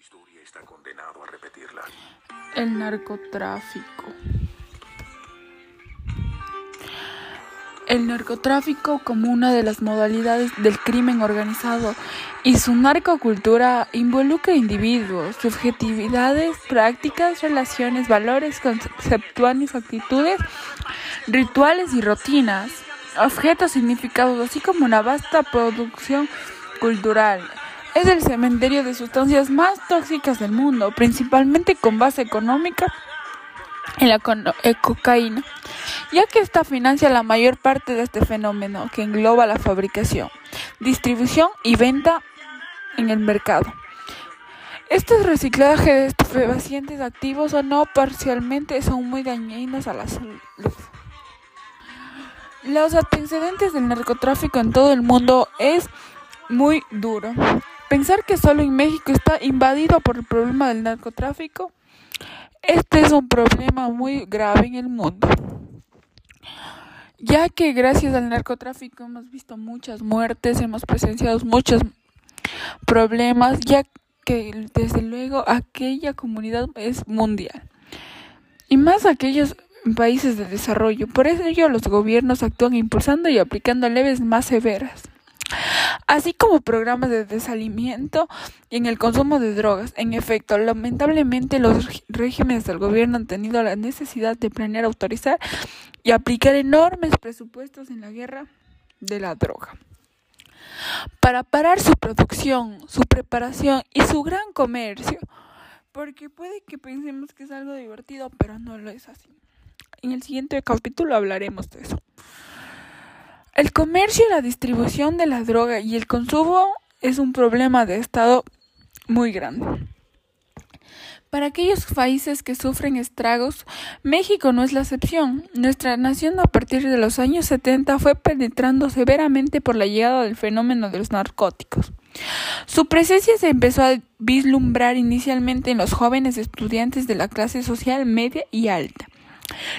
Historia está condenado a repetirla. El narcotráfico. El narcotráfico como una de las modalidades del crimen organizado y su narcocultura involucra individuos, subjetividades, prácticas, relaciones, valores, conceptuales, actitudes, rituales y rutinas, objetos, significados, así como una vasta producción cultural. Es el cementerio de sustancias más tóxicas del mundo, principalmente con base económica en la eh, cocaína, ya que esta financia la mayor parte de este fenómeno que engloba la fabricación, distribución y venta en el mercado. Este reciclaje de estupefacientes activos o no parcialmente son muy dañinos a la salud. Los antecedentes del narcotráfico en todo el mundo es muy duro. Pensar que solo en México está invadido por el problema del narcotráfico, este es un problema muy grave en el mundo. Ya que gracias al narcotráfico hemos visto muchas muertes, hemos presenciado muchos problemas, ya que desde luego aquella comunidad es mundial. Y más aquellos países de desarrollo. Por ello los gobiernos actúan impulsando y aplicando leves más severas así como programas de desalimiento y en el consumo de drogas. En efecto, lamentablemente los regímenes del gobierno han tenido la necesidad de planear, autorizar y aplicar enormes presupuestos en la guerra de la droga. Para parar su producción, su preparación y su gran comercio. Porque puede que pensemos que es algo divertido, pero no lo es así. En el siguiente capítulo hablaremos de eso. El comercio y la distribución de la droga y el consumo es un problema de Estado muy grande. Para aquellos países que sufren estragos, México no es la excepción. Nuestra nación a partir de los años 70 fue penetrando severamente por la llegada del fenómeno de los narcóticos. Su presencia se empezó a vislumbrar inicialmente en los jóvenes estudiantes de la clase social media y alta.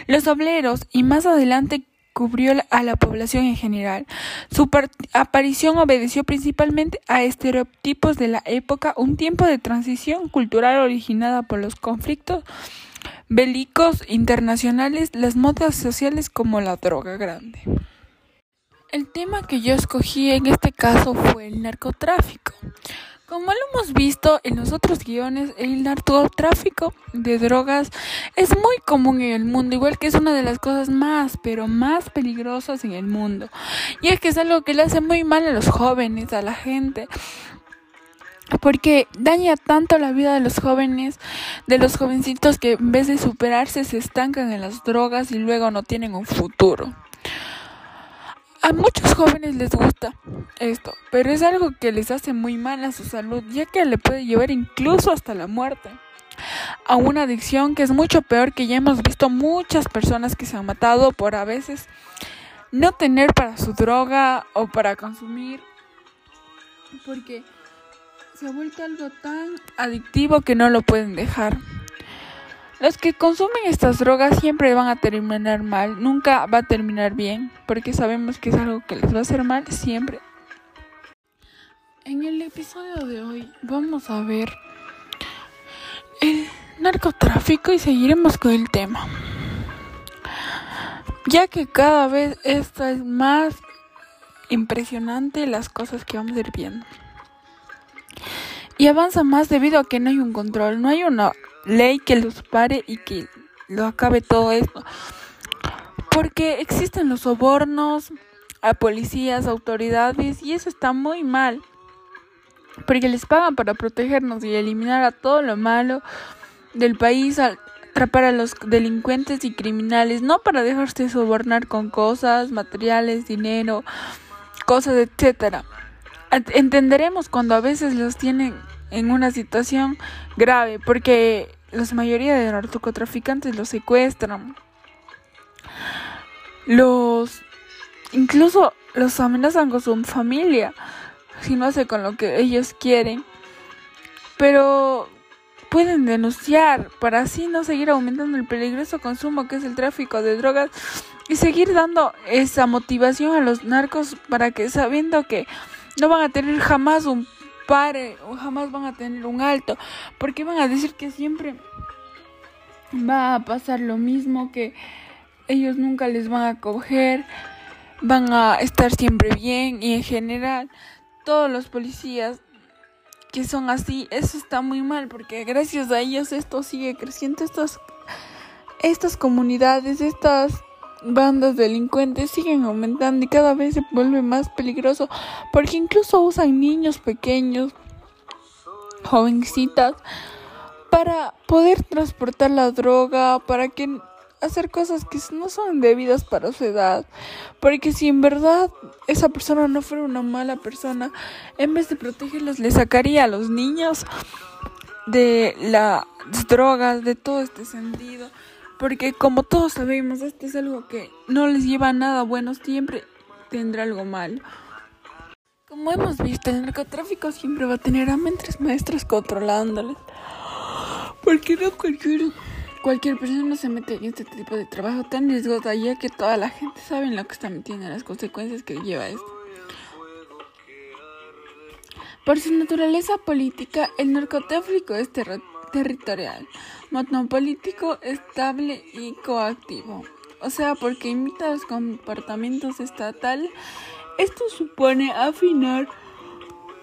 Los obreros y más adelante cubrió a la población en general. Su aparición obedeció principalmente a estereotipos de la época, un tiempo de transición cultural originada por los conflictos bélicos internacionales, las modas sociales como la droga grande. El tema que yo escogí en este caso fue el narcotráfico. Como lo hemos visto en los otros guiones, el narcotráfico de drogas es muy común en el mundo, igual que es una de las cosas más, pero más peligrosas en el mundo. Y es que es algo que le hace muy mal a los jóvenes, a la gente. Porque daña tanto la vida de los jóvenes, de los jovencitos que en vez de superarse se estancan en las drogas y luego no tienen un futuro. A muchos jóvenes les gusta esto, pero es algo que les hace muy mal a su salud, ya que le puede llevar incluso hasta la muerte. A una adicción que es mucho peor que ya hemos visto muchas personas que se han matado por a veces no tener para su droga o para consumir, porque se ha vuelto algo tan adictivo que no lo pueden dejar. Los que consumen estas drogas siempre van a terminar mal, nunca va a terminar bien, porque sabemos que es algo que les va a hacer mal siempre. En el episodio de hoy vamos a ver el narcotráfico y seguiremos con el tema. Ya que cada vez esto es más impresionante las cosas que vamos a ir viendo. Y avanza más debido a que no hay un control, no hay una ley que los pare y que lo acabe todo esto. Porque existen los sobornos a policías, autoridades y eso está muy mal. Porque les pagan para protegernos y eliminar a todo lo malo del país, atrapar a los delincuentes y criminales, no para dejarse sobornar con cosas, materiales, dinero, cosas, etcétera. Entenderemos cuando a veces los tienen en una situación grave, porque la mayoría de narcotraficantes los secuestran. Los incluso los amenazan con su familia si no hace con lo que ellos quieren. Pero pueden denunciar para así no seguir aumentando el peligroso consumo que es el tráfico de drogas y seguir dando esa motivación a los narcos para que sabiendo que no van a tener jamás un pare o jamás van a tener un alto, porque van a decir que siempre va a pasar lo mismo, que ellos nunca les van a coger, van a estar siempre bien. Y en general todos los policías que son así, eso está muy mal porque gracias a ellos esto sigue creciendo, estas, estas comunidades, estas bandas delincuentes siguen aumentando y cada vez se vuelve más peligroso porque incluso usan niños pequeños, jovencitas, para poder transportar la droga, para que hacer cosas que no son debidas para su edad. Porque si en verdad esa persona no fuera una mala persona, en vez de protegerlos, le sacaría a los niños de las drogas, de todo este sentido. Porque como todos sabemos, este es algo que no les lleva a nada bueno, siempre tendrá algo malo. Como hemos visto, el narcotráfico siempre va a tener a mentes maestros controlándoles. Porque no cualquier, cualquier persona se mete en este tipo de trabajo tan riesgoso, ya que toda la gente sabe en lo que está metiendo, las consecuencias que lleva esto. Por su naturaleza política, el narcotráfico es territorial, monopolítico, estable y coactivo. O sea, porque imita los comportamientos estatales, esto supone afinar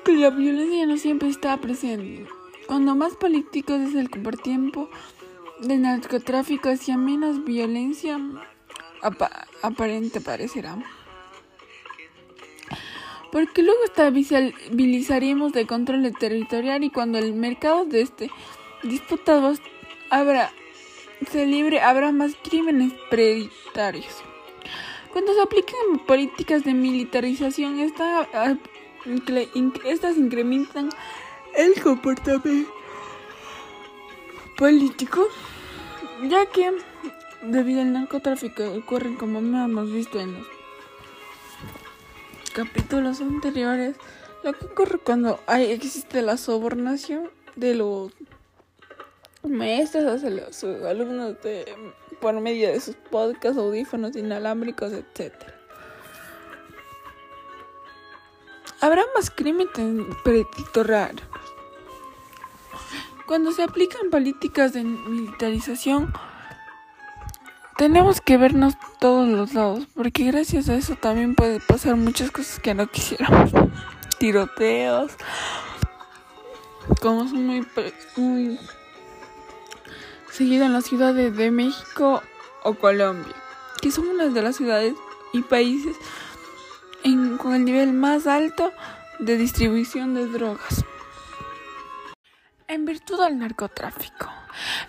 que la violencia no siempre está presente. Cuando más político es el comportamiento del narcotráfico hacia menos violencia aparente parecerá. Porque luego estabilizaríamos de control territorial y cuando el mercado de este disputado habrá, se libre habrá más crímenes preditarios. Cuando se apliquen políticas de militarización, esta, estas incrementan el comportamiento político, ya que debido al narcotráfico ocurren como hemos visto en los capítulos anteriores, lo que ocurre cuando hay, existe la sobornación de los maestros hacia los alumnos de, por medio de sus podcasts, audífonos inalámbricos, etcétera. Habrá más crímenes predictoriales cuando se aplican políticas de militarización, tenemos que vernos todos los lados, porque gracias a eso también puede pasar muchas cosas que no quisiéramos. Tiroteos, como son muy, muy seguido en las ciudades de México o Colombia, que son unas de las ciudades y países con el nivel más alto de distribución de drogas. En virtud del narcotráfico.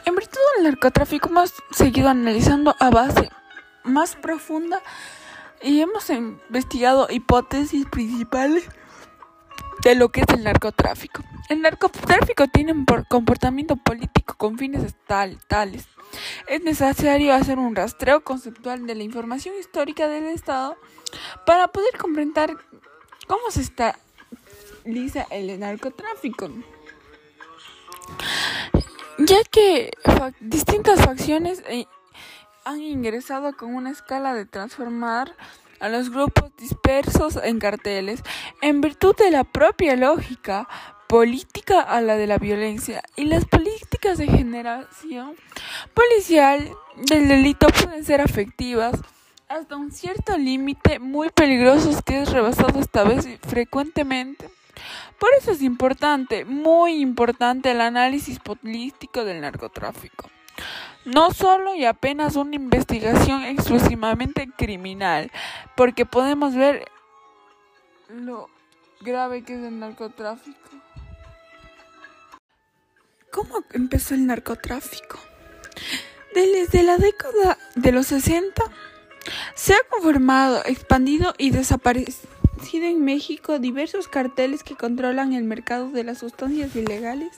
En virtud del narcotráfico hemos seguido analizando a base más profunda y hemos investigado hipótesis principales de lo que es el narcotráfico. El narcotráfico tiene un comportamiento político con fines tales. Es necesario hacer un rastreo conceptual de la información histórica del Estado para poder comprender cómo se estabiliza el narcotráfico ya que distintas facciones eh, han ingresado con una escala de transformar a los grupos dispersos en carteles en virtud de la propia lógica política a la de la violencia y las políticas de generación policial del delito pueden ser afectivas hasta un cierto límite muy peligrosos que es rebasado esta vez frecuentemente por eso es importante, muy importante el análisis político del narcotráfico. No solo y apenas una investigación exclusivamente criminal, porque podemos ver lo grave que es el narcotráfico. ¿Cómo empezó el narcotráfico? Desde la década de los 60 se ha conformado, expandido y desaparecido en México diversos carteles que controlan el mercado de las sustancias ilegales,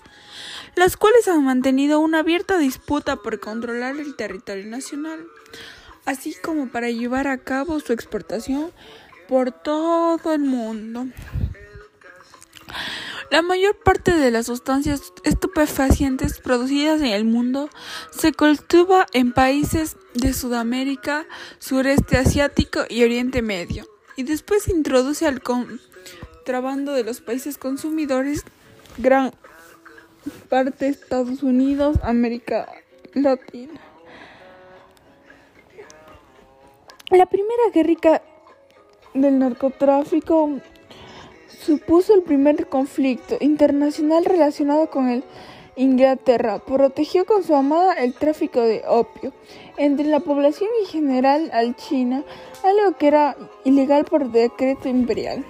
las cuales han mantenido una abierta disputa por controlar el territorio nacional, así como para llevar a cabo su exportación por todo el mundo. La mayor parte de las sustancias estupefacientes producidas en el mundo se cultiva en países de Sudamérica, sureste asiático y Oriente Medio y después introduce al contrabando de los países consumidores, gran parte de Estados Unidos, América Latina. La primera guerra del narcotráfico supuso el primer conflicto internacional relacionado con el Inglaterra. Protegió con su amada el tráfico de opio entre la población y general al China, algo que era ilegal por decreto imperial.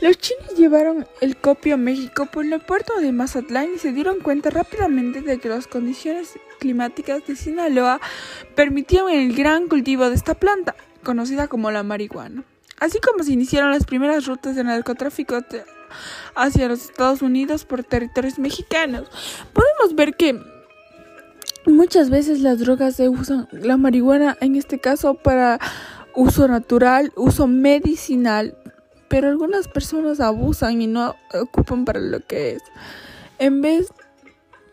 Los chinos llevaron el copio a México por el puerto de Mazatlán y se dieron cuenta rápidamente de que las condiciones climáticas de Sinaloa permitían el gran cultivo de esta planta, conocida como la marihuana. Así como se iniciaron las primeras rutas de narcotráfico hacia los Estados Unidos por territorios mexicanos, podemos ver que muchas veces las drogas se usan, la marihuana en este caso para uso natural, uso medicinal, pero algunas personas abusan y no ocupan para lo que es. En vez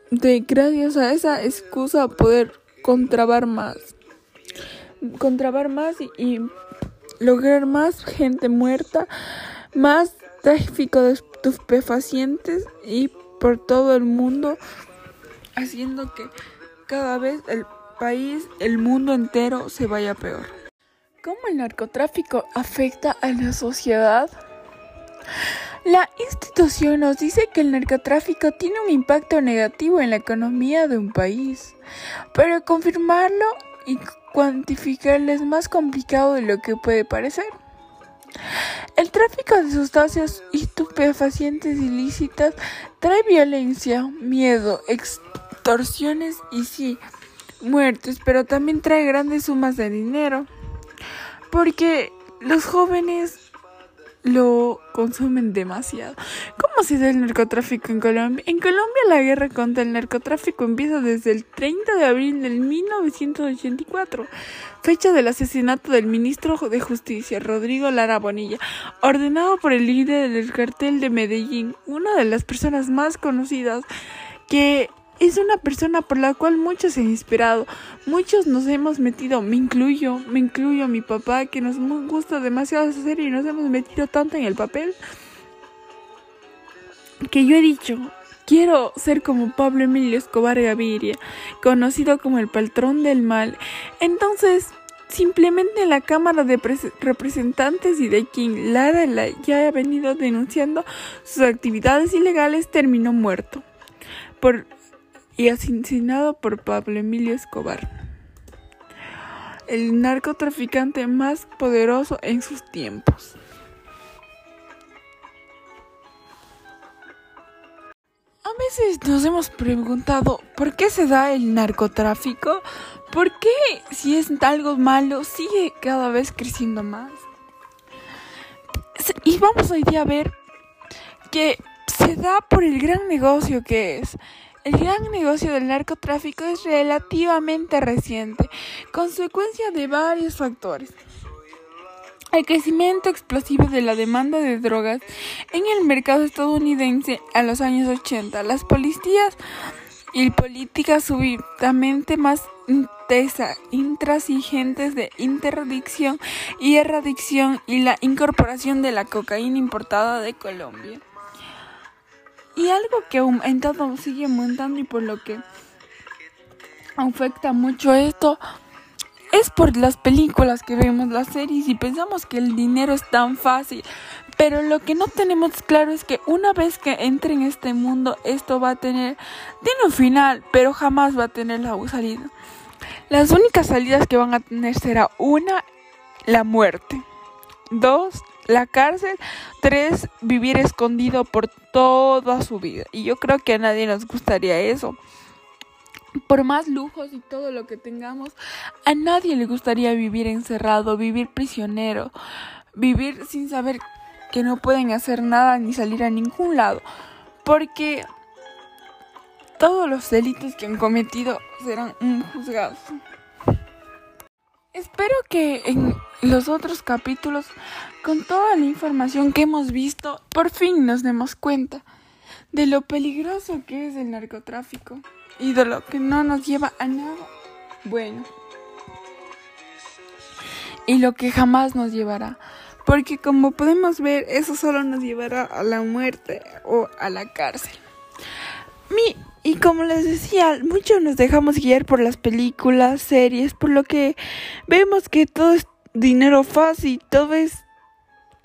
de, gracias a esa excusa, poder contrabar más. Contrabar más y, y lograr más gente muerta, más tráfico de estupefacientes y por todo el mundo, haciendo que cada vez el país, el mundo entero se vaya peor. ¿Cómo el narcotráfico afecta a la sociedad? La institución nos dice que el narcotráfico tiene un impacto negativo en la economía de un país, pero confirmarlo y cuantificarlo es más complicado de lo que puede parecer. El tráfico de sustancias estupefacientes ilícitas trae violencia, miedo, extorsiones y sí, muertes, pero también trae grandes sumas de dinero. Porque los jóvenes lo consumen demasiado. ¿Cómo se da el narcotráfico en Colombia? En Colombia la guerra contra el narcotráfico empieza desde el 30 de abril del 1984, fecha del asesinato del ministro de Justicia, Rodrigo Lara Bonilla, ordenado por el líder del cartel de Medellín, una de las personas más conocidas que es una persona por la cual muchos se han inspirado. Muchos nos hemos metido, me incluyo, me incluyo mi papá, que nos gusta demasiado esa serie y nos hemos metido tanto en el papel que yo he dicho, quiero ser como Pablo Emilio Escobar Gaviria, conocido como el patrón del mal. Entonces, simplemente la Cámara de Representantes y de quien Lara ya ha venido denunciando sus actividades ilegales terminó muerto. Por y asesinado por Pablo Emilio Escobar, el narcotraficante más poderoso en sus tiempos. A veces nos hemos preguntado por qué se da el narcotráfico, por qué si es algo malo sigue cada vez creciendo más. Y vamos hoy día a ver que se da por el gran negocio que es. El gran negocio del narcotráfico es relativamente reciente, consecuencia de varios factores. El crecimiento explosivo de la demanda de drogas en el mercado estadounidense a los años 80, las policías y políticas súbitamente más intransigentes de interdicción y erradicación y la incorporación de la cocaína importada de Colombia. Y algo que aumentado sigue aumentando y por lo que afecta mucho esto es por las películas que vemos, las series y pensamos que el dinero es tan fácil. Pero lo que no tenemos claro es que una vez que entre en este mundo, esto va a tener, tiene un final, pero jamás va a tener la salida. Las únicas salidas que van a tener será una, la muerte. Dos, la cárcel. Tres, vivir escondido por toda su vida. Y yo creo que a nadie nos gustaría eso. Por más lujos y todo lo que tengamos, a nadie le gustaría vivir encerrado, vivir prisionero, vivir sin saber que no pueden hacer nada ni salir a ningún lado. Porque todos los delitos que han cometido serán juzgados. Espero que en los otros capítulos, con toda la información que hemos visto, por fin nos demos cuenta de lo peligroso que es el narcotráfico y de lo que no nos lleva a nada bueno y lo que jamás nos llevará. Porque como podemos ver, eso solo nos llevará a la muerte o a la cárcel. Mi, y como les decía, muchos nos dejamos guiar por las películas, series, por lo que vemos que todo es dinero fácil, todo es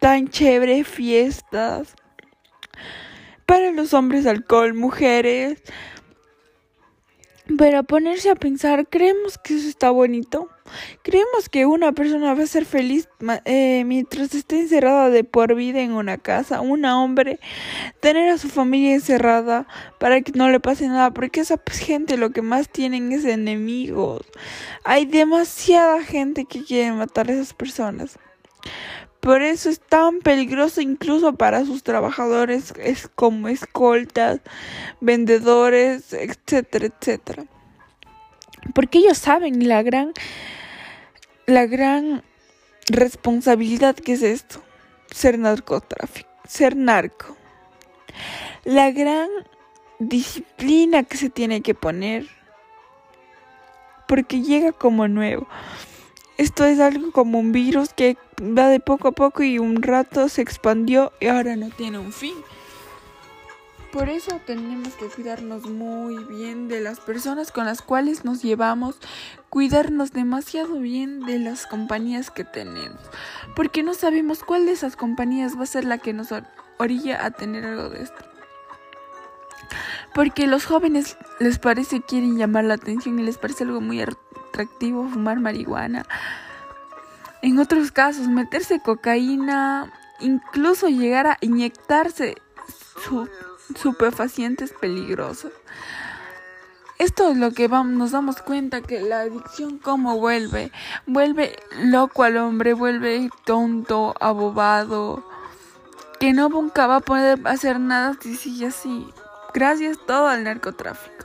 tan chévere, fiestas. Para los hombres alcohol, mujeres, pero ponerse a pensar, ¿creemos que eso está bonito? ¿Creemos que una persona va a ser feliz eh, mientras esté encerrada de por vida en una casa? Un hombre, tener a su familia encerrada para que no le pase nada, porque esa gente lo que más tienen es enemigos. Hay demasiada gente que quiere matar a esas personas. Por eso es tan peligroso incluso para sus trabajadores es como escoltas, vendedores, etcétera, etcétera. Porque ellos saben la gran la gran responsabilidad que es esto, ser narcotráfico, ser narco. La gran disciplina que se tiene que poner porque llega como nuevo. Esto es algo como un virus que va de poco a poco y un rato se expandió y ahora no tiene un fin. Por eso tenemos que cuidarnos muy bien de las personas con las cuales nos llevamos, cuidarnos demasiado bien de las compañías que tenemos, porque no sabemos cuál de esas compañías va a ser la que nos orilla a tener algo de esto. Porque los jóvenes les parece quieren llamar la atención y les parece algo muy fumar marihuana. En otros casos, meterse cocaína, incluso llegar a inyectarse su, superfacientes peligrosos. Esto es lo que vamos, nos damos cuenta que la adicción cómo vuelve, vuelve loco al hombre, vuelve tonto, abobado, que no nunca va a poder hacer nada si sigue así. Gracias todo al narcotráfico.